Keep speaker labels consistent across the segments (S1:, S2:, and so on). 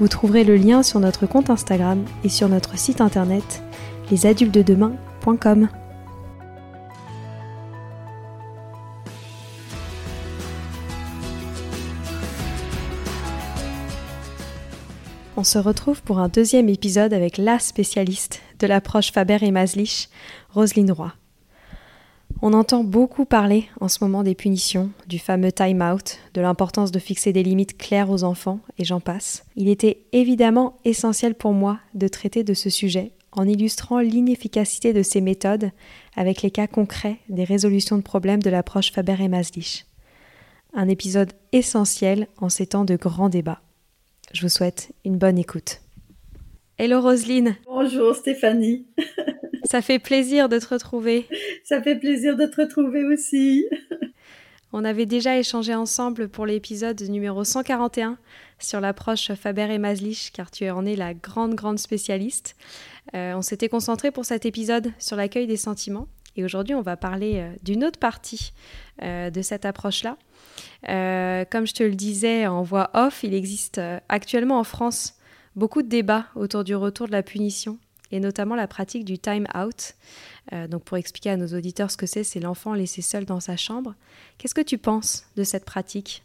S1: Vous trouverez le lien sur notre compte Instagram et sur notre site internet lesadultedemain.com. On se retrouve pour un deuxième épisode avec la spécialiste de l'approche Faber et Maslich, Roselyne Roy. On entend beaucoup parler en ce moment des punitions, du fameux time-out, de l'importance de fixer des limites claires aux enfants, et j'en passe. Il était évidemment essentiel pour moi de traiter de ce sujet en illustrant l'inefficacité de ces méthodes avec les cas concrets des résolutions de problèmes de l'approche Faber et Maslich. Un épisode essentiel en ces temps de grands débats. Je vous souhaite une bonne écoute. Hello Roselyne.
S2: Bonjour Stéphanie.
S1: Ça fait plaisir de te retrouver.
S2: Ça fait plaisir de te retrouver aussi.
S1: On avait déjà échangé ensemble pour l'épisode numéro 141 sur l'approche Faber et Maslich, car tu en es la grande, grande spécialiste. Euh, on s'était concentré pour cet épisode sur l'accueil des sentiments. Et aujourd'hui, on va parler euh, d'une autre partie euh, de cette approche-là. comme je te le disais en voix off, il existe actuellement en France beaucoup de débats autour du retour de la punition et notamment la pratique du time out. Euh, donc pour expliquer à nos auditeurs ce que c'est, c'est l'enfant laissé seul dans sa chambre. Qu'est-ce que tu penses de cette pratique?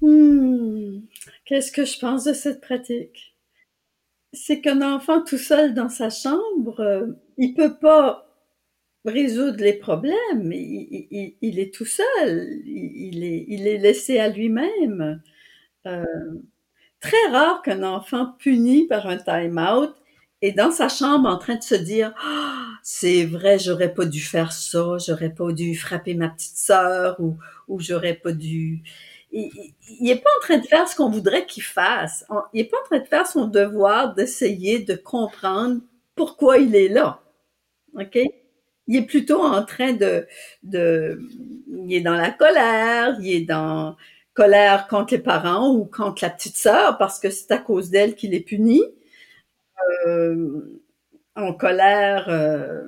S2: Hmm, Qu'est-ce que je pense de cette pratique? C'est qu'un enfant tout seul dans sa chambre, euh, il peut pas résoudre les problèmes. Il, est tout seul. Il, est, laissé à lui-même. Euh, très rare qu'un enfant puni par un time out et dans sa chambre en train de se dire ah, c'est vrai j'aurais pas dû faire ça j'aurais pas dû frapper ma petite sœur ou ou j'aurais pas dû. Il, il, est pas en train de faire ce qu'on voudrait qu'il fasse. Il est pas en train de faire son devoir d'essayer de comprendre pourquoi il est là. Ok? Il est plutôt en train de de il est dans la colère il est dans colère contre les parents ou contre la petite sœur parce que c'est à cause d'elle qu'il est puni euh, en colère, euh,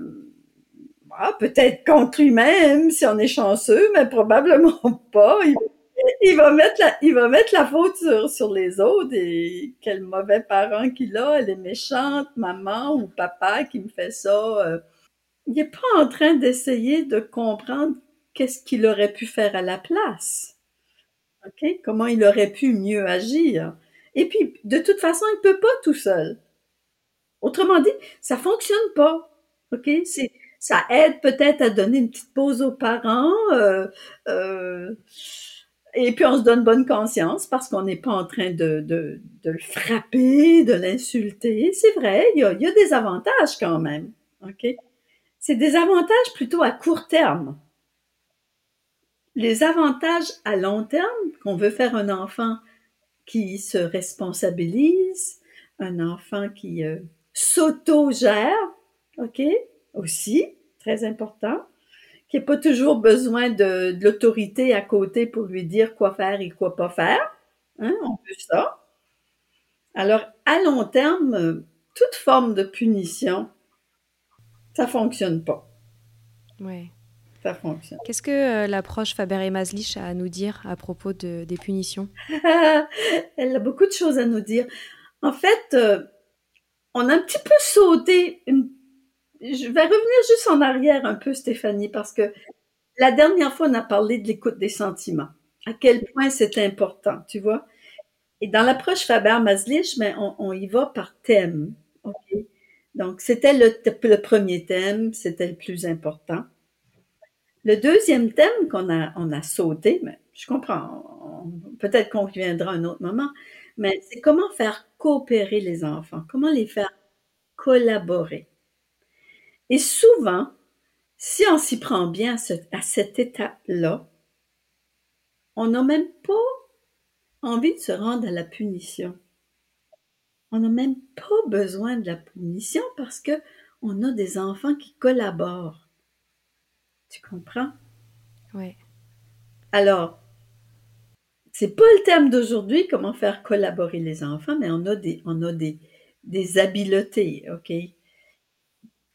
S2: ah, peut-être contre lui-même si on est chanceux, mais probablement pas. Il, va mettre la, il va mettre la faute sur, sur les autres et quel mauvais parent qu'il a, elle est méchante, maman ou papa qui me fait ça. Euh. Il n'est pas en train d'essayer de comprendre qu'est-ce qu'il aurait pu faire à la place. OK? Comment il aurait pu mieux agir. Et puis, de toute façon, il peut pas tout seul. Autrement dit, ça fonctionne pas. OK? C'est, ça aide peut-être à donner une petite pause aux parents. Euh, euh, et puis on se donne bonne conscience parce qu'on n'est pas en train de, de, de le frapper, de l'insulter. C'est vrai, il y, a, y a des avantages quand même. OK? C'est des avantages plutôt à court terme. Les avantages à long terme, qu'on veut faire un enfant qui se responsabilise, un enfant qui, euh, s'auto-gère, OK, aussi, très important, qui n'a pas toujours besoin de, l'autorité à côté pour lui dire quoi faire et quoi pas faire. Hein, on veut ça. Alors, à long terme, toute forme de punition, ça fonctionne pas.
S1: Ouais.
S2: Ça fonctionne.
S1: Qu'est-ce que euh, l'approche Faber et Maslich a à nous dire à propos de, des punitions?
S2: Elle a beaucoup de choses à nous dire. En fait, euh, on a un petit peu sauté. Je vais revenir juste en arrière un peu, Stéphanie, parce que la dernière fois, on a parlé de l'écoute des sentiments. À quel point c'est important, tu vois? Et dans l'approche Faber-Maslich, mais on, y va par thème. Donc, c'était le, premier thème, c'était le plus important. Le deuxième thème qu'on a, on a sauté, mais je comprends, peut-être qu'on reviendra à un autre moment, mais c'est comment faire coopérer les enfants, comment les faire collaborer. Et souvent, si on s'y prend bien à, ce, à cette étape-là, on n'a même pas envie de se rendre à la punition. On n'a même pas besoin de la punition parce que on a des enfants qui collaborent. Tu comprends?
S1: Oui.
S2: Alors, c'est pas le thème d'aujourd'hui, comment faire collaborer les enfants, mais on a des, on a des, des habiletés, OK?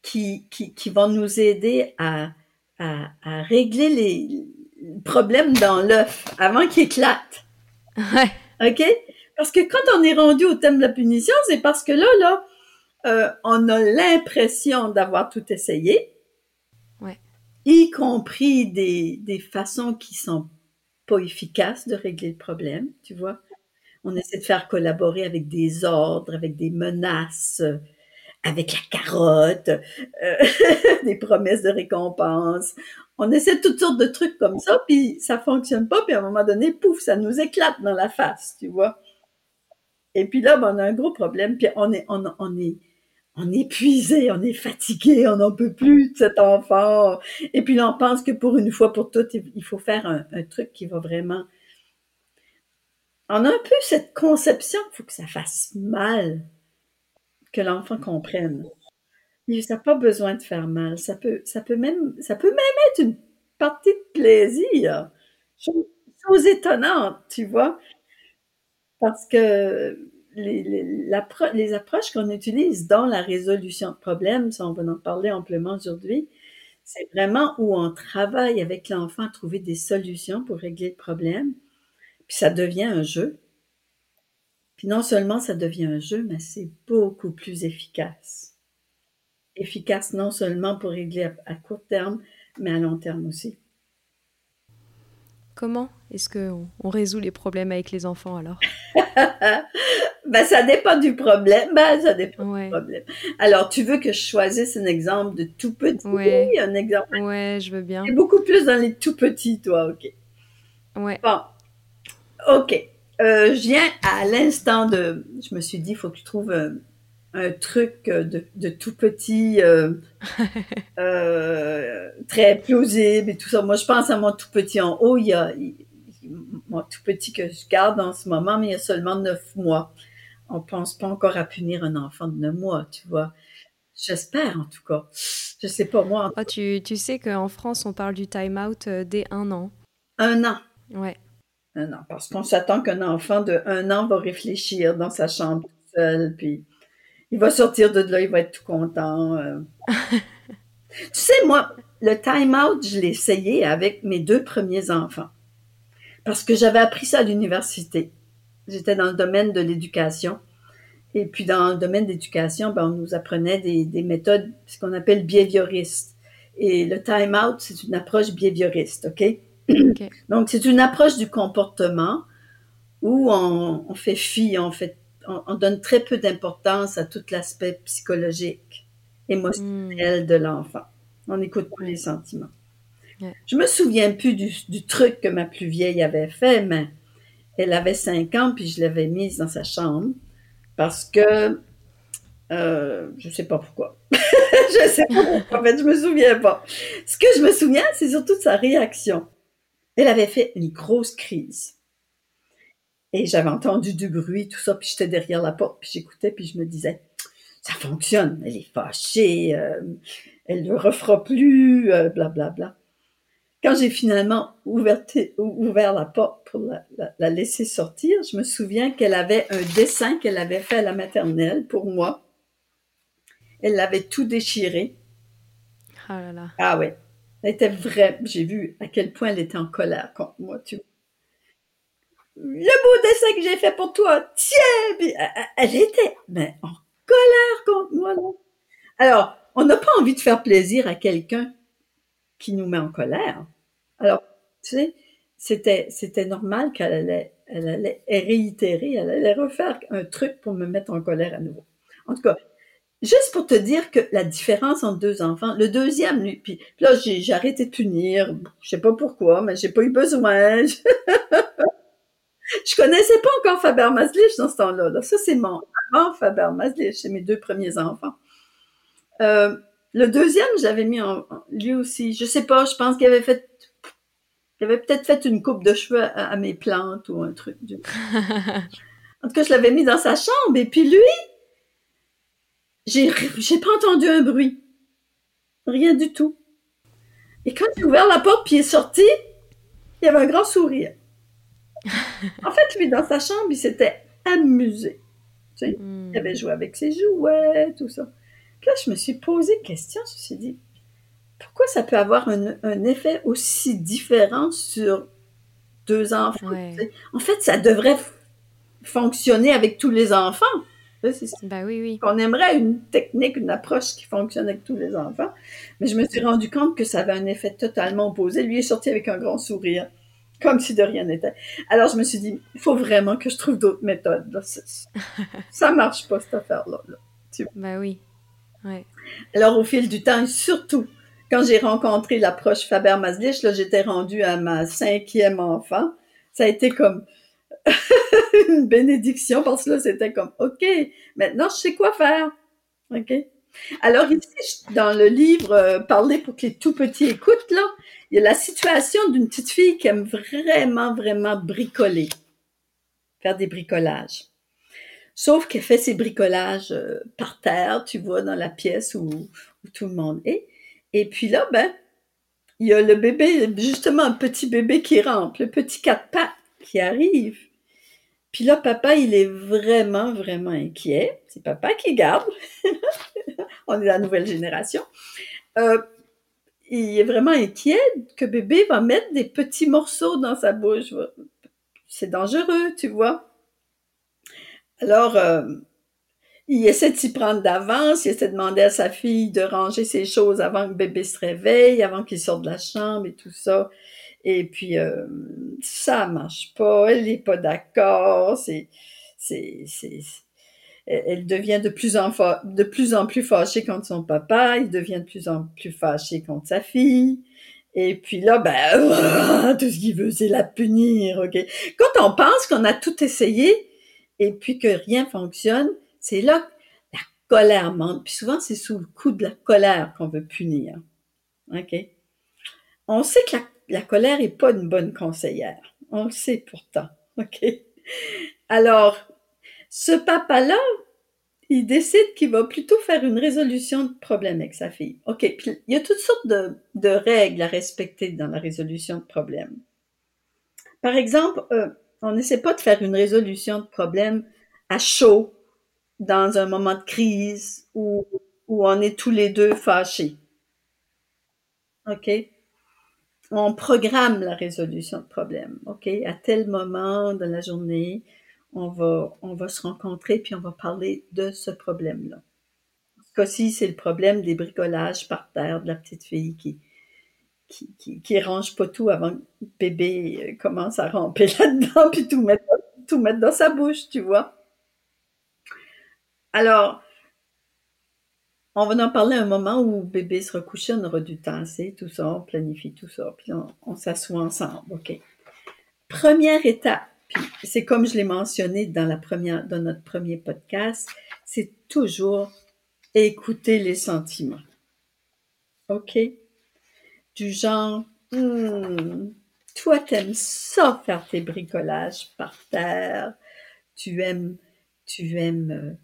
S2: Qui, qui, qui vont nous aider à, à, à régler les problèmes dans l'œuf avant qu'il éclate.
S1: Ouais.
S2: OK? Parce que quand on est rendu au thème de la punition, c'est parce que là, là, euh, on a l'impression d'avoir tout essayé.
S1: Ouais.
S2: Y compris des, des façons qui sont pas efficaces de régler le problème, tu vois. On essaie de faire collaborer avec des ordres, avec des menaces, avec la carotte, euh, des promesses de récompense. On essaie toutes sortes de trucs comme ça, puis ça fonctionne pas, puis à un moment donné, pouf, ça nous éclate dans la face, tu vois. Et puis là, ben, on a un gros problème, puis on est, on, on est, on est épuisé, on est fatigué, on n'en peut plus de cet enfant. Et puis là, on pense que pour une fois, pour toutes, il faut faire un, truc qui va vraiment... On a un peu cette conception qu'il faut que ça fasse mal, que l'enfant comprenne. Ça n'a pas besoin de faire mal. Ça peut, même, être une partie de plaisir. Chose étonnante, tu vois. Parce que les, les, les approches qu'on utilise dans la résolution de problèmes, ça on va en parler amplement aujourd'hui, c'est vraiment où on travaille avec l'enfant à trouver des solutions pour régler le problème. Puis ça devient un jeu. Puis non seulement ça devient un jeu, mais c'est beaucoup plus efficace. Efficace non seulement pour régler à, à court terme, mais à long terme aussi.
S1: Comment est-ce qu'on on résout les problèmes avec les enfants alors?
S2: Ben, ça dépend du problème. Ben, ça dépend ouais. du problème. Alors, tu veux que je choisisse un exemple de tout petit?
S1: Ouais.
S2: Un exemple?
S1: Ouais, je veux bien.
S2: C'est beaucoup plus dans les tout petits, toi, OK.
S1: Ouais.
S2: Bon. OK. Euh, je viens à l'instant de... Je me suis dit, il faut que tu trouves un, un truc de, de, tout petit, euh, euh, très plausible et tout ça. Moi, je pense à mon tout petit en haut. Il y a, il, mon tout petit que je garde en ce moment, mais il y a seulement neuf mois on pense pas encore à punir un enfant de 9 mois, tu vois. J'espère en tout cas. Je sais pas moi.
S1: Oh, tu, tu sais qu'en France, on parle du time-out euh, dès un an.
S2: Un an.
S1: Ouais.
S2: Un an. Parce qu'on s'attend qu'un enfant de un an va réfléchir dans sa chambre tout seul, puis il va sortir de là, il va être tout content. Euh. tu sais, moi, le time-out, je l'ai essayé avec mes deux premiers enfants. Parce que j'avais appris ça à l'université. J'étais dans le domaine de l'éducation. Et puis, dans le domaine d'éducation, ben, on nous apprenait des, des méthodes, ce qu'on appelle behavioristes. Et le time-out, c'est une approche behavioriste, OK?
S1: okay.
S2: Donc, c'est une approche du comportement où on, on fait fi, on, fait, on, on, donne très peu d'importance à tout l'aspect psychologique, émotionnel mm. de l'enfant. On écoute pas les sentiments.
S1: Ouais.
S2: Je me souviens plus du, du truc que ma plus vieille avait fait, mais elle avait cinq ans, puis je l'avais mise dans sa chambre parce que euh, je sais pas pourquoi. je sais pas pourquoi, en fait, je me souviens pas. Ce que je me souviens, c'est surtout de sa réaction. Elle avait fait une grosse crise. Et j'avais entendu du bruit, tout ça, puis j'étais derrière la porte, puis j'écoutais, puis je me disais, ça fonctionne, elle est fâchée, euh, elle ne refera plus, euh, bla bla bla. Quand j'ai finalement ouvert, ouvert la porte pour la, laisser sortir, je me souviens qu'elle avait un dessin qu'elle avait fait à la maternelle pour moi. Elle l'avait tout déchiré.
S1: Oh là là.
S2: Ah ouais. Elle était vraie. J'ai vu à quel point elle était en colère contre moi, tu vois. Le beau dessin que j'ai fait pour toi, tiens! elle était, mais en colère contre moi, là. Alors, on n'a pas envie de faire plaisir à quelqu'un qui nous met en colère. Alors, tu sais, c'était, c'était normal qu'elle allait, elle allait réitérer, elle allait refaire un truc pour me mettre en colère à nouveau. En tout cas, juste pour te dire que la différence entre deux enfants, le deuxième, lui, puis, là, j'ai, arrêté de punir, je sais pas pourquoi, mais j'ai pas eu besoin. je connaissais pas encore Faber Maslich dans ce temps-là. Là. Ça, c'est mon avant Faber Maslich, c'est mes deux premiers enfants. Euh, le deuxième, j'avais mis en, lui aussi. Je sais pas, je pense qu'il avait fait, il avait peut-être fait une coupe de cheveux à, mes plantes ou un truc. Du... en tout cas, je l'avais mis dans sa chambre. Et puis lui, j'ai, j'ai pas entendu un bruit. Rien du tout. Et quand j'ai ouvert la porte puis il est sorti, il avait un grand sourire. en fait, lui, dans sa chambre, il s'était amusé. Tu sais, Il hmm. avait joué avec ses jouets, tout ça là, je me suis posé question, je me suis dit, pourquoi ça peut avoir un, effet aussi différent sur deux enfants? En fait, ça devrait fonctionner avec tous les enfants.
S1: Ben oui, oui.
S2: On aimerait une technique, une approche qui fonctionne avec tous les enfants. Mais je me suis rendu compte que ça avait un effet totalement opposé. Lui est sorti avec un grand sourire, comme si de rien n'était. Alors je me suis dit, il faut vraiment que je trouve d'autres méthodes. Ça marche pas, cette affaire-là.
S1: Ben oui.
S2: Alors, au fil du temps, surtout quand j'ai rencontré l'approche Faber-Maslich, là, j'étais rendue à ma cinquième enfant. Ça a été comme une bénédiction parce que là, c'était comme, OK, maintenant, je sais quoi faire. OK? Alors, ici, dans le livre euh, Parler pour que les tout petits écoutent, là, il y a la situation d'une petite fille qui aime vraiment, vraiment bricoler, faire des bricolages. Sauf qu'elle fait ses bricolages euh, par terre, tu vois, dans la pièce où, tout le monde est. Et puis là, ben, il y a le bébé, justement un petit bébé qui rampe, le petit quatre pattes qui arrive. Puis là, papa, il est vraiment, vraiment inquiet. C'est papa qui garde. On est la nouvelle génération. Euh, il est vraiment inquiet que bébé va mettre des petits morceaux dans sa bouche. C'est dangereux, tu vois. Alors, euh, il essaie de s'y prendre d'avance, il essaie de demander à sa fille de ranger ses choses avant que bébé se réveille, avant qu'il sorte de la chambre et tout ça. Et puis, euh, ça marche pas, elle n'est pas d'accord, c'est, c'est, c'est, elle devient de plus en, de plus en plus fâchée contre son papa, il devient de plus en plus fâché contre sa fille. Et puis là, ben, tout ce qu'il veut, c'est la punir, ok? Quand on pense qu'on a tout essayé, et puis que rien fonctionne, c'est là que la colère monte. Puis souvent, c'est sous le coup de la colère qu'on veut punir. On sait que la, colère n'est pas une bonne conseillère. On le sait pourtant. OK? Alors, ce papa-là, il décide qu'il va plutôt faire une résolution de problème avec sa fille. OK, puis il y a toutes sortes de, de règles à respecter dans la résolution de problème. Par exemple, euh, on n'essaie pas de faire une résolution de problème à chaud dans un moment de crise où, où on est tous les deux fâchés. OK? On programme la résolution de problème. OK? À tel moment de la journée, on va, on va se rencontrer puis on va parler de ce problème-là. Ce cas-ci, c'est le problème des bricolages par terre de la petite fille qui, qui, qui, qui, range pas tout avant que bébé euh, commence à ramper là-dedans puis tout mettre, tout mettre dans sa bouche, tu vois? Alors, on va en parler un moment où bébé sera couché, on aura du temps assez, tout ça, on planifie tout ça, puis on, s'assoit ensemble, OK? Première étape, puis c'est comme je l'ai mentionné dans la première, dans notre premier podcast, c'est toujours écouter les sentiments. OK? du genre, hmm, toi t'aimes ça faire tes bricolages par terre, tu aimes, tu aimes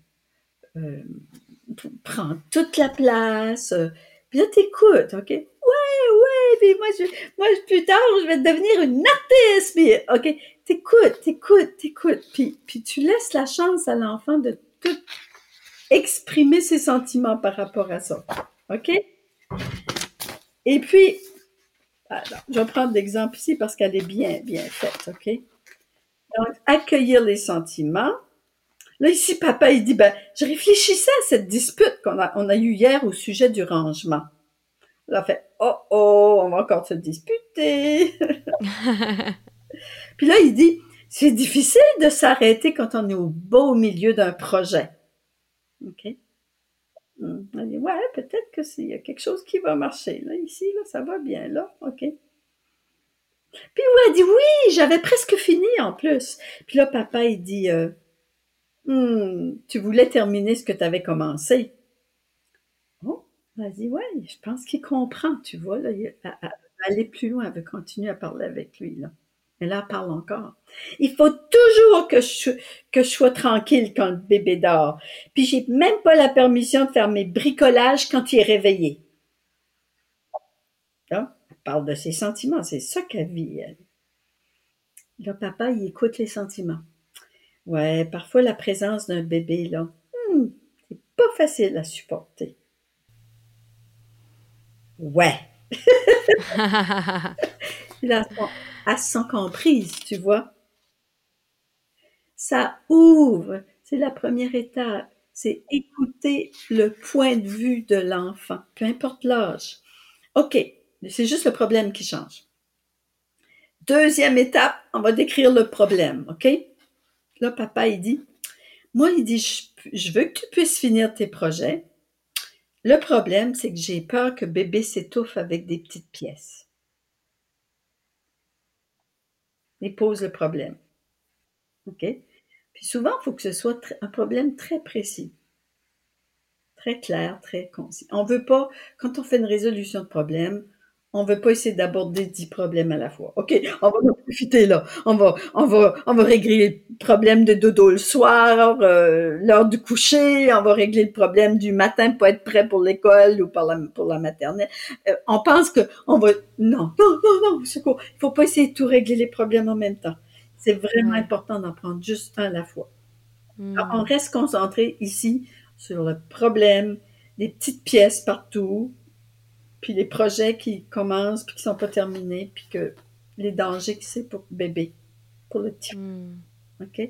S2: euh, euh prendre toute la place, puis là t'écoutes, ok, ouais, ouais, puis moi, je, moi, plus tard, je vais devenir une artiste, puis, OK, t'écoutes, t'écoutes, t'écoutes, puis, puis tu laisses la chance à l'enfant de tout exprimer ses sentiments par rapport à ça. OK? Et puis, alors, je vais prendre l'exemple ici parce qu'elle est bien, bien faite, OK? Donc, accueillir les sentiments. Là, ici, papa, il dit, ben, je réfléchissais à cette dispute qu'on a, on a eue hier au sujet du rangement. Là, fait, oh, oh, on va encore se disputer. Puis là, il dit, c'est difficile de s'arrêter quand on est au beau milieu d'un projet. OK? Hmm. Elle dit, ouais, peut-être que s'il y a quelque chose qui va marcher. Là, ici, là, ça va bien, là. OK. Puis ouais, elle dit, oui, j'avais presque fini en plus. Puis là, papa, il dit, euh, hmm, tu voulais terminer ce que tu avais commencé. Oh, dit, ouais, je pense qu'il comprend, tu vois, là, veut aller plus loin, elle veut continuer à parler avec lui, là. Mais là, elle parle encore. Il faut toujours que je, sois tranquille quand le bébé dort. Puis j'ai même pas la permission de faire mes bricolages quand il est réveillé. Là, elle parle de ses sentiments. C'est ça qu'elle vit, elle. Là, papa, il écoute les sentiments. Ouais, parfois la présence d'un bébé, là, hmm, c'est pas facile à supporter. Ouais. là, se sent comprise, tu vois. Ça ouvre, c'est la première étape, c'est écouter le point de vue de l'enfant, peu importe l'âge. OK, c'est juste le problème qui change. Deuxième étape, on va décrire le problème, OK? Là, papa, il dit, moi, il dit, je, veux que tu puisses finir tes projets. Le problème, c'est que j'ai peur que bébé s'étouffe avec des petites pièces. Il pose le problème. OK? Puis souvent, il faut que ce soit un problème très précis, très clair, très concis. On veut pas, quand on fait une résolution de problème, on veut pas essayer d'aborder dix problèmes à la fois. OK, on va en profiter là. On va, on va, on va régler le problème de dodo le soir, euh, l'heure du coucher, on va régler le problème du matin pour être prêt pour l'école ou pour la, pour la maternelle. Euh, on pense que on va, non, non, non, non, secours. Il faut pas essayer de tout régler les problèmes en même temps. C'est vraiment important d'en prendre juste un à la fois.
S1: Hmm.
S2: Alors, on reste concentré ici sur le problème, les petites pièces partout, puis les projets qui commencent puis qui sont pas terminés, puis que les dangers que c'est pour bébé, pour le petit.
S1: Hmm.
S2: OK?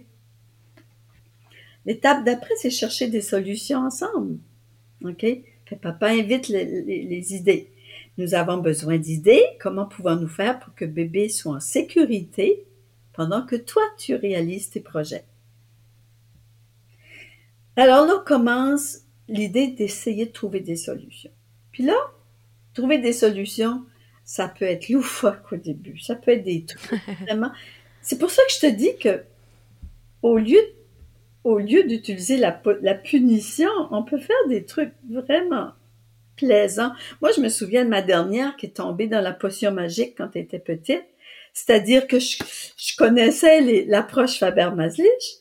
S2: L'étape d'après, c'est chercher des solutions ensemble. OK? Fait papa invite les, les- les idées. Nous avons besoin d'idées. Comment pouvons-nous faire pour que bébé soit en sécurité pendant que toi, tu réalises tes projets? Alors là commence l'idée d'essayer de trouver des solutions. Puis là, trouver des solutions, ça peut être loufoque au début. Ça peut être des trucs vraiment. C'est pour ça que je te dis que au lieu, au lieu d'utiliser la, pu- la punition, on peut faire des trucs vraiment plaisants. Moi, je me souviens de ma dernière qui est tombée dans la potion magique quand elle était petite. C'est-à-dire que je, je connaissais l'approche Faber-Maslich.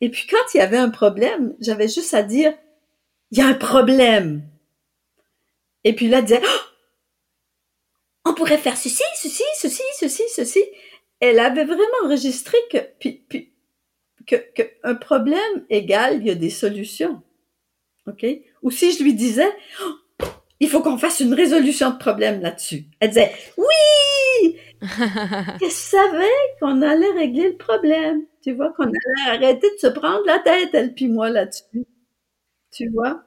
S2: Et puis quand il y avait un problème, j'avais juste à dire, il y a un problème. Et puis là, elle disait, Oh! on pourrait faire ceci, ceci, ceci, ceci, ceci. Elle avait vraiment enregistré que, puis, puis, que, que un problème égale, il y a des solutions. OK? Ou si je lui disais, Oh! il faut qu'on fasse une résolution de problème là-dessus. Elle disait, oui! Elle savait qu'on allait régler le problème. Tu vois, qu'on allait arrêter de se prendre la tête, elle puis moi, là-dessus. Tu vois?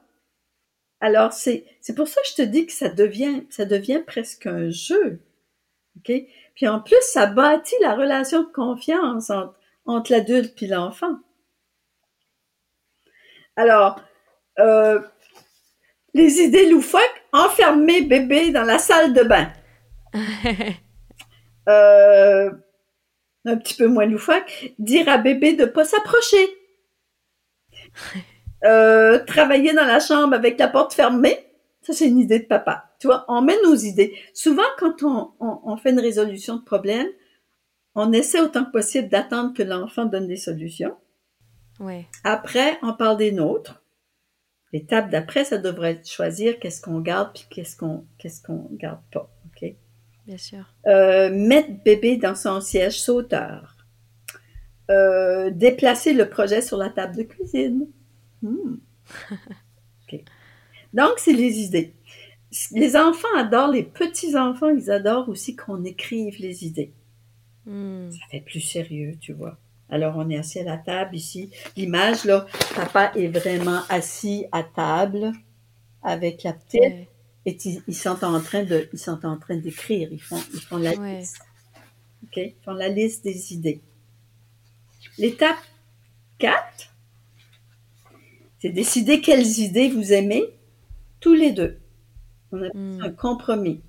S2: Alors, c'est, c'est pour ça que je te dis que ça devient, ça devient presque un jeu. OK? Puis en plus, ça bâtit la relation de confiance entre, entre l'adulte et l'enfant. Alors, euh, les idées loufoques, enfermer bébé dans la salle de bain. Euh, un petit peu moins loufoque, dire à bébé de pas s'approcher. Euh, travailler dans la chambre avec la porte fermée, ça c'est une idée de papa. Tu vois, on met nos idées. Souvent, quand on, on, on fait une résolution de problème, on essaie autant que possible d'attendre que l'enfant donne des solutions.
S1: ouais.
S2: Après, on parle des nôtres. L'étape d'après, ça devrait être choisir qu'est-ce qu'on garde puis qu'est-ce qu'on qu'est-ce qu'on garde pas. Ok?
S1: Bien sûr.
S2: Euh, mettre bébé dans son siège sauteur. Euh, déplacer le projet sur la table de cuisine. Hmm. OK. Donc, c'est les idées. Les enfants adorent, les petits-enfants, ils adorent aussi qu'on écrive les idées.
S1: Hmm.
S2: Ça fait plus sérieux, tu vois. Alors, on est assis à la table ici. L'image, là, papa est vraiment assis à table avec la petite
S1: Ouais.
S2: et ils, ils sont en train de, ils sont en train d'écrire. Ils font, ils font la
S1: Ouais.
S2: liste. OK? Ils font la liste des idées. L'étape 4, c'est décider quelles idées vous aimez tous les deux. On appelle ça un compromis.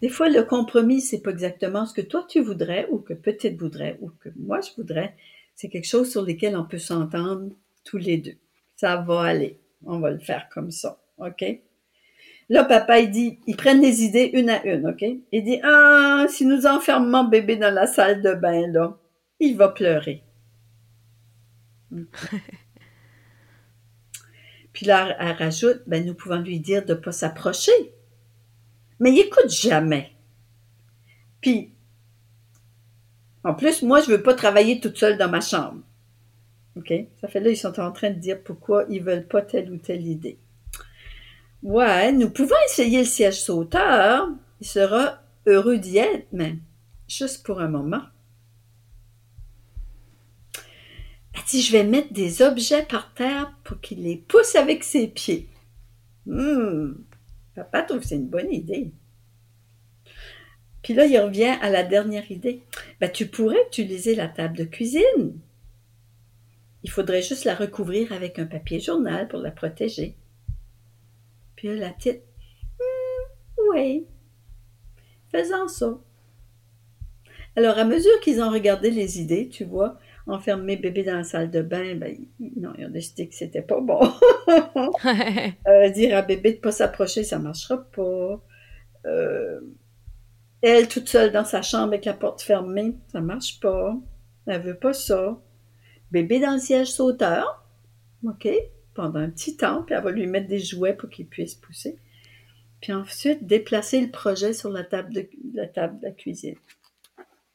S2: Des fois, le compromis, c'est pas exactement ce que toi tu voudrais ou que petite voudrait ou que moi je voudrais. C'est quelque chose sur lequel on peut s'entendre tous les deux. Ça va aller. On va le faire comme ça. OK? Là, papa, il dit, ils prennent les idées une à une, OK? Il dit, ah, si nous enfermons bébé dans la salle de bain, là, il va pleurer. Puis là, elle rajoute, ben, nous pouvons lui dire de ne pas s'approcher. Mais il écoute jamais. Puis, en plus, moi, je veux pas travailler toute seule dans ma chambre. OK? Ça fait là, ils sont en train de dire pourquoi ils veulent pas telle ou telle idée. Ouais, nous pouvons essayer le siège sauteur. Il sera heureux d'y être, mais juste pour un moment. Elle dit, je vais mettre des objets par terre pour qu'il les pousse avec ses pieds. Hum, papa trouve que c'est une bonne idée. Puis là, il revient à la dernière idée. Ben, tu pourrais utiliser la table de cuisine. Il faudrait juste la recouvrir avec un papier journal pour la protéger. Puis là, la petite, Hum, oui, faisons ça. Alors, à mesure qu'ils ont regardé les idées, tu vois, enfermer bébé dans la salle de bain, ben, non, ils ont décidé que c'était pas bon. Euh, dire à bébé de pas s'approcher, ça marchera pas. Euh, elle toute seule dans sa chambre avec la porte fermée, ça marche pas. Elle veut pas ça. Bébé dans le siège sauteur, ok, pendant un petit temps, puis elle va lui mettre des jouets pour qu'il puisse pousser. Puis ensuite, déplacer le projet sur la table de la table de la cuisine.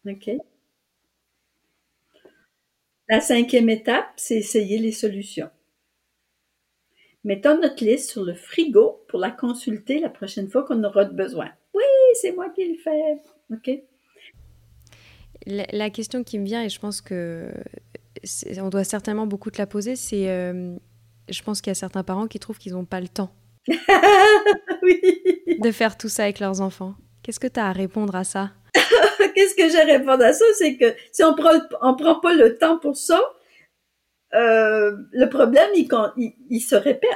S2: OK? La cinquième étape, c'est essayer les solutions. Mettons notre liste sur le frigo pour la consulter la prochaine fois qu'on aura besoin. Oui, c'est moi qui le fais. OK?
S1: La, la question qui me vient, et je pense que on doit certainement beaucoup te la poser, c'est euh, je pense qu'il y a certains parents qui trouvent qu'ils n'ont pas le temps
S2: oui.
S1: de faire tout ça avec leurs enfants. Qu'est-ce que tu as à répondre à ça?
S2: Qu'est-ce que j'ai à répondre à ça? C'est que si on prend, on prend pas le temps pour ça, euh, le problème, il, il, il se répète.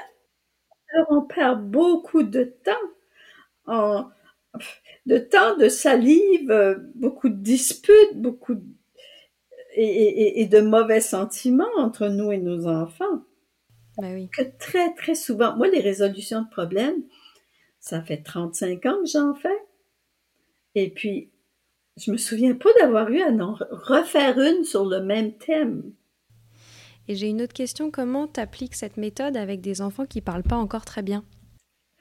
S2: Alors, on perd beaucoup de temps. En, de temps, de salive, euh, beaucoup de disputes, beaucoup de, et, et- et de mauvais sentiments entre nous et nos enfants.
S1: Bah oui.
S2: Que très, très souvent, moi, les résolutions de problèmes, ça fait 35 ans que j'en fais. Et puis, je me souviens pas d'avoir eu à en refaire une sur le même thème.
S1: Et j'ai une autre question, comment tu appliques cette méthode avec des enfants qui parlent pas encore très bien?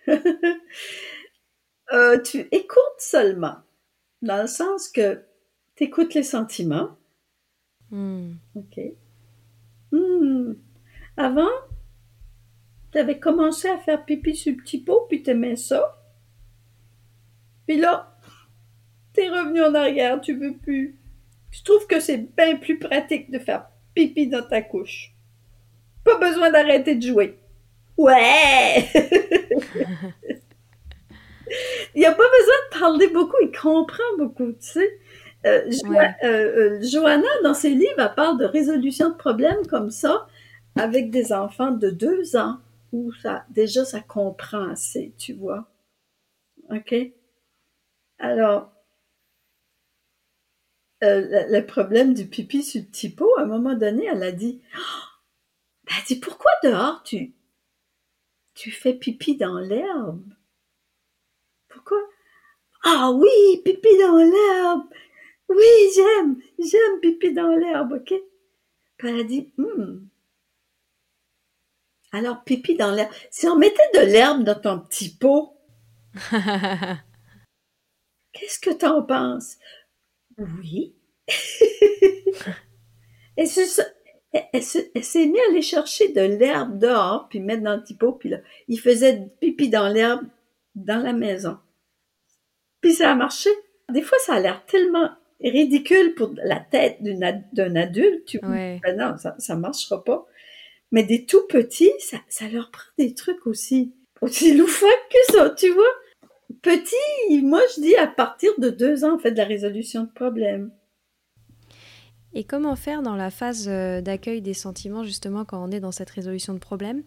S2: Euh, tu écoutes seulement, dans le sens que tu écoutes les sentiments.
S1: Hmm.
S2: OK. Hmm. Avant, tu avais commencé à faire pipi sur le petit pot, puis tu aimais ça. Puis là, tu es revenu en arrière, tu veux plus. Je trouve que c'est bien plus pratique de faire pipi dans ta couche. Pas besoin d'arrêter de jouer. Ouais! il n'y a pas besoin de parler beaucoup, il comprend beaucoup, tu sais. Euh, Jo-
S1: Ouais.
S2: euh, euh, Johanna, dans ses livres, elle parle de résolution de problèmes comme ça avec des enfants de deux ans où ça, déjà ça comprend assez, tu vois. OK? Alors, euh, le, problème du pipi sur le petit pot, à un moment donné, elle a dit, Oh! elle a dit, pourquoi dehors tu, tu fais pipi dans l'herbe? Pourquoi? Ah oui, pipi dans l'herbe! Oui, j'aime, j'aime pipi dans l'herbe, ok? Puis elle a dit, Hmm. Alors, pipi dans l'herbe. Si on mettait de l'herbe dans ton petit pot, Qu'est-ce que t'en penses? Oui. elle s'est mis à aller chercher de l'herbe dehors, puis mettre dans le petit pot, puis là, il faisait pipi dans l'herbe dans la maison. Puis ça a marché. Des fois, ça a l'air tellement ridicule pour la tête d'un adulte. Tu
S1: ouais.
S2: ben non, ça, ça marchera pas. Mais des tout petits, ça, ça leur prend des trucs aussi, aussi loufoques que ça, tu vois. Petit, moi je dis à partir de deux ans, on fait de la résolution de problèmes.
S1: Et comment faire dans la phase euh, d'accueil des sentiments, justement, quand on est dans cette résolution de problèmes,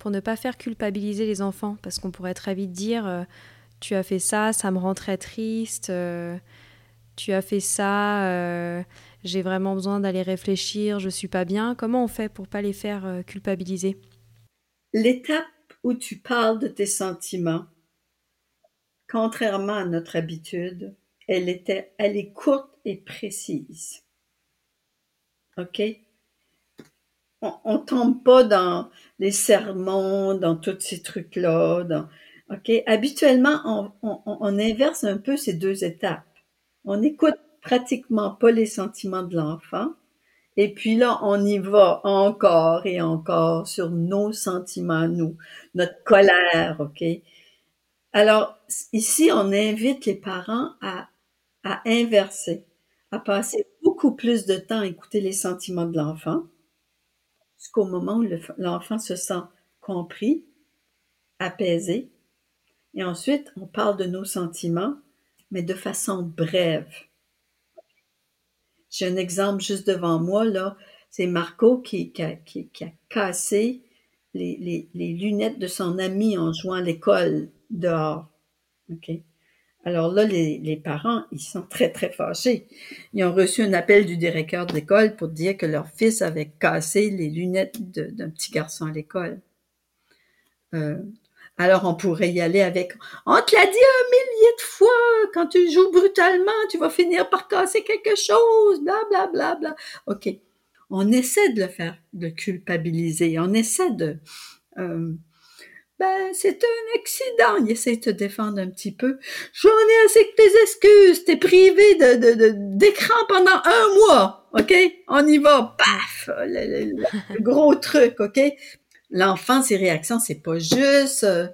S1: pour ne pas faire culpabiliser les enfants? Parce qu'on pourrait très vite dire euh, Tu as fait ça, ça me rend très triste, euh, tu as fait ça, j'ai vraiment besoin d'aller réfléchir, je suis pas bien. Comment on fait pour pas les faire culpabiliser?
S2: L'étape où tu parles de tes sentiments, contrairement à notre habitude, elle, était, elle est courte et précise. OK? On, ne tombe pas dans les sermons, dans tous ces trucs-là. OK? Habituellement, on, inverse un peu ces deux étapes. On n'écoute pratiquement pas les sentiments de l'enfant. Et puis là, on y va encore et encore sur nos sentiments, nous, notre colère, OK? Alors, ici, on invite les parents à, inverser, à passer beaucoup plus de temps à écouter les sentiments de l'enfant, jusqu'au moment où l'enfant se sent compris, apaisé. Et ensuite, on parle de nos sentiments, mais de façon brève. J'ai un exemple juste devant moi, là. C'est Marco qui, a, cassé les, les, les, lunettes de son ami en jouant à l'école dehors. OK? Alors là, les, les, parents, ils sont très, très fâchés. Ils ont reçu un appel du directeur de l'école pour dire que leur fils avait cassé les lunettes d'un petit garçon à l'école. Euh, alors on pourrait y aller avec « On te l'a dit un millier de fois, quand tu joues brutalement, tu vas finir par casser quelque chose, bla bla bla bla. » OK. On essaie de le faire, de culpabiliser. On essaie de... Euh, ben, c'est un accident. Il essaie de te défendre un petit peu. J'en ai assez que tes excuses. T'es privé d'écran pendant un mois. OK? On y va. Paf! Le, gros truc. OK? L'enfant, ses réactions, c'est pas juste. Euh,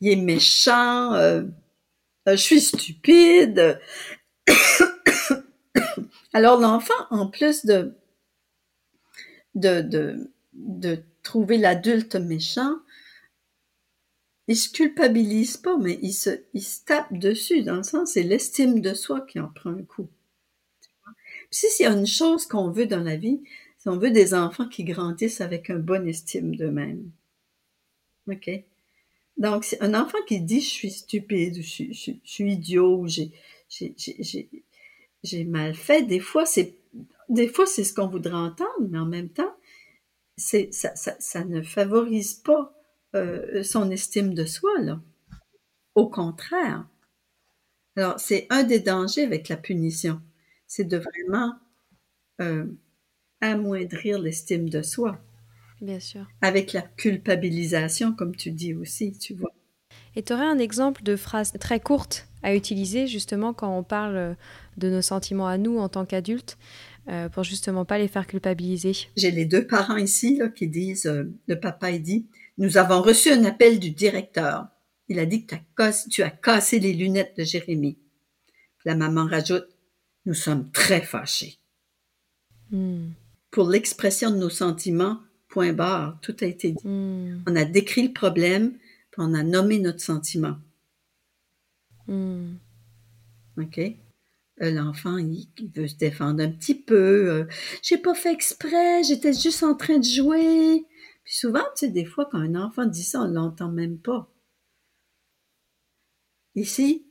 S2: il est méchant. Euh, euh, je suis stupide. Alors, l'enfant, en plus de trouver l'adulte méchant, il se culpabilise pas, mais il se, il tape dessus, dans le sens, c'est l'estime de soi qui en prend un coup. Puis s'il y a une chose qu'on veut dans la vie, c'est on veut des enfants qui grandissent avec un bon estime d'eux-mêmes. OK? Donc, un enfant qui dit je suis stupide, je, je, je suis idiot, ou j'ai, j'ai mal fait, des fois, c'est, des fois, c'est ce qu'on voudrait entendre, mais en même temps, c'est, ça, ça, ça ne favorise pas euh, son estime de soi, là. Au contraire. Alors, c'est un des dangers avec la punition. C'est de vraiment euh, amoindrir l'estime de soi.
S1: Bien sûr.
S2: Avec la culpabilisation, comme tu dis aussi, tu vois.
S1: Et tu aurais un exemple de phrase très courte à utiliser justement quand on parle de nos sentiments à nous en tant qu'adultes euh, pour justement pas les faire culpabiliser?
S2: J'ai les deux parents ici là, qui disent, le papa il dit, nous avons reçu un appel du directeur. Il a dit que tu as cassé les lunettes de Jérémie. La maman rajoute, nous sommes très fâchés.
S1: Hmm.
S2: Pour l'expression de nos sentiments, point barre, tout a été dit.
S1: Hmm.
S2: On a décrit le problème, puis on a nommé notre sentiment.
S1: Hmm.
S2: OK? Euh, l'enfant, il, veut se défendre un petit peu. Euh, J'ai pas fait exprès, j'étais juste en train de jouer. Puis souvent, tu sais, des fois, quand un enfant dit ça, on l'entend même pas. Ici,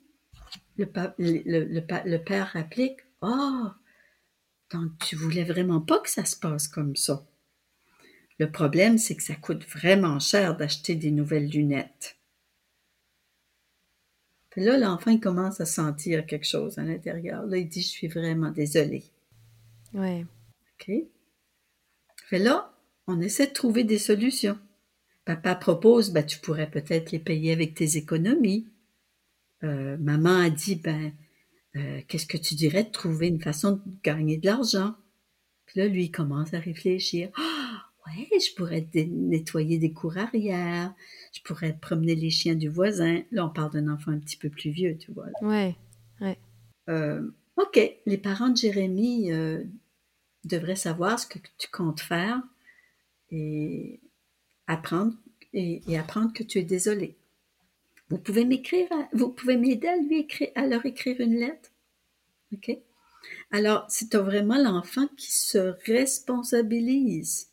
S2: le, le, père réplique, « Oh, donc tu voulais vraiment pas que ça se passe comme ça. Le problème, c'est que ça coûte vraiment cher d'acheter des nouvelles lunettes. Puis là, l'enfant, il commence à sentir quelque chose à l'intérieur. Là, il dit, je suis vraiment désolé.
S1: Ouais.
S2: OK? Fait là, on essaie de trouver des solutions. Papa propose, ben, tu pourrais peut-être les payer avec tes économies. Euh, maman a dit, ben, euh, qu'est-ce que tu dirais de trouver une façon de gagner de l'argent? Puis là, lui, il commence à réfléchir. Ah, ouais, je pourrais nettoyer des cours arrière, je pourrais promener les chiens du voisin. Là, on parle d'un enfant un petit peu plus vieux, tu vois.
S1: Ouais, ouais.
S2: Euh, OK, les parents de Jérémie euh, devraient savoir ce que tu comptes faire et apprendre, et, apprendre que tu es désolé. Vous pouvez m'écrire, vous pouvez m'aider à lui écrire, à leur écrire une lettre. OK? Alors, c'est vraiment l'enfant qui se responsabilise.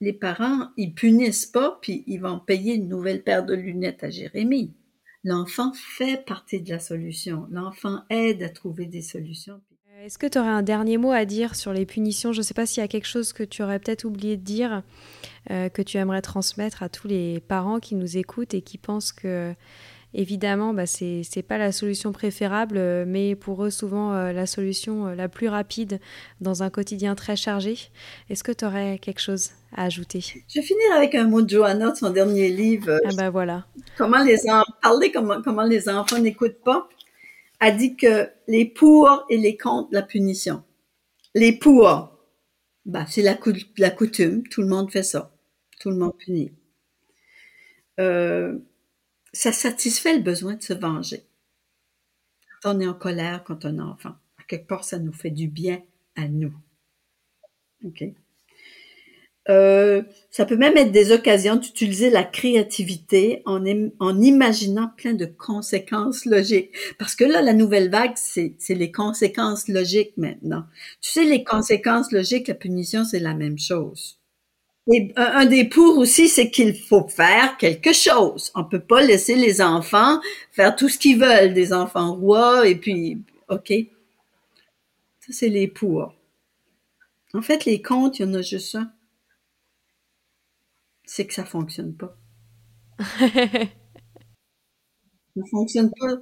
S2: Les parents, ils punissent pas, puis ils vont payer une nouvelle paire de lunettes à Jérémie. L'enfant fait partie de la solution. L'enfant aide à trouver des solutions.
S1: Est-ce que tu aurais un dernier mot à dire sur les punitions? Je ne sais pas s'il y a quelque chose que tu aurais peut-être oublié de dire, euh, que tu aimerais transmettre à tous les parents qui nous écoutent et qui pensent que Évidemment, bah, ce n'est pas la solution préférable, euh, mais pour eux, souvent euh, la solution la plus rapide dans un quotidien très chargé. Est-ce que tu aurais quelque chose à ajouter?
S2: Je vais finir avec un mot de Johanna de son dernier livre.
S1: Ah bah voilà.
S2: Comment les parler comment, comment les enfants n'écoutent pas. A dit que les pour et les contre la punition. Les pour, bah, c'est la, coutume, tout le monde fait ça. Tout le monde punit. Euh, ça satisfait le besoin de se venger. On est en colère quand on est enfant, à quelque part, ça nous fait du bien à nous. Euh, ça peut même être des occasions d'utiliser la créativité en, en, imaginant plein de conséquences logiques. Parce que là, la nouvelle vague, c'est les conséquences logiques maintenant. Tu sais, les conséquences logiques, la punition, c'est la même chose. Et un, des pour aussi, c'est qu'il faut faire quelque chose. On peut pas laisser les enfants faire tout ce qu'ils veulent, des enfants rois, et puis, OK. Ça, c'est les pour. En fait, les comptes, il y en a juste un. C'est que ça fonctionne pas. ça fonctionne pas.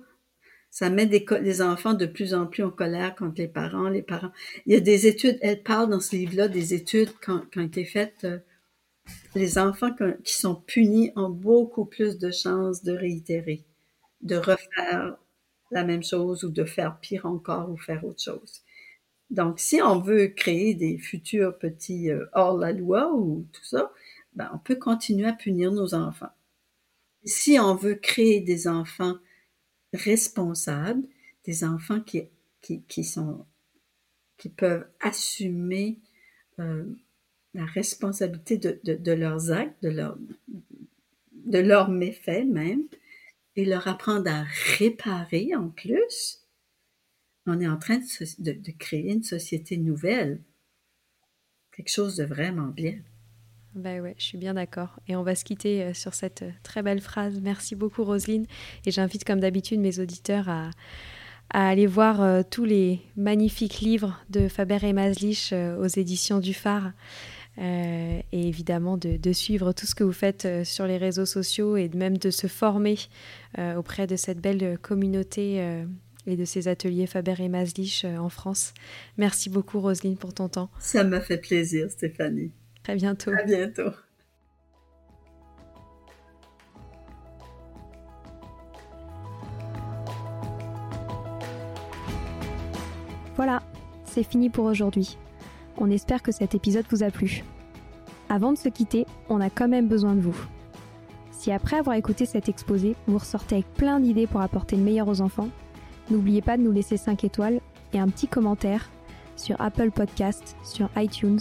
S2: Ça met des, des, enfants de plus en plus en colère contre les parents. Les parents. Il y a des études, elle parle dans ce livre-là des études qui ont été faites euh, les enfants qui sont punis ont beaucoup plus de chances de réitérer, de refaire la même chose ou de faire pire encore ou faire autre chose. Donc, si on veut créer des futurs petits euh, hors la loi ou tout ça, ben, on peut continuer à punir nos enfants. Si on veut créer des enfants responsables, des enfants qui, peuvent assumer euh, la responsabilité de, leurs actes, de, leur, de leurs méfaits même, et leur apprendre à réparer en plus, on est en train de, créer une société nouvelle. Quelque chose de vraiment bien.
S1: Ben ouais, je suis bien d'accord. Et on va se quitter euh, sur cette euh, très belle phrase. Merci beaucoup, Roselyne. Et j'invite, comme d'habitude, mes auditeurs à, aller voir euh, tous les magnifiques livres de Faber et Maslich aux éditions du Phare. Et évidemment de, suivre tout ce que vous faites sur les réseaux sociaux et même de se former auprès de cette belle communauté et de ces ateliers Faber et Maslich en France. Merci beaucoup Roselyne pour ton temps.
S2: Ça m'a fait plaisir Stéphanie.
S1: Très bientôt.
S2: À bientôt.
S1: Voilà, c'est fini pour aujourd'hui. On espère que cet épisode vous a plu. Avant de se quitter, on a quand même besoin de vous. Si après avoir écouté cet exposé, vous ressortez avec plein d'idées pour apporter le meilleur aux enfants, n'oubliez pas de nous laisser 5 étoiles et un petit commentaire sur Apple Podcast, sur iTunes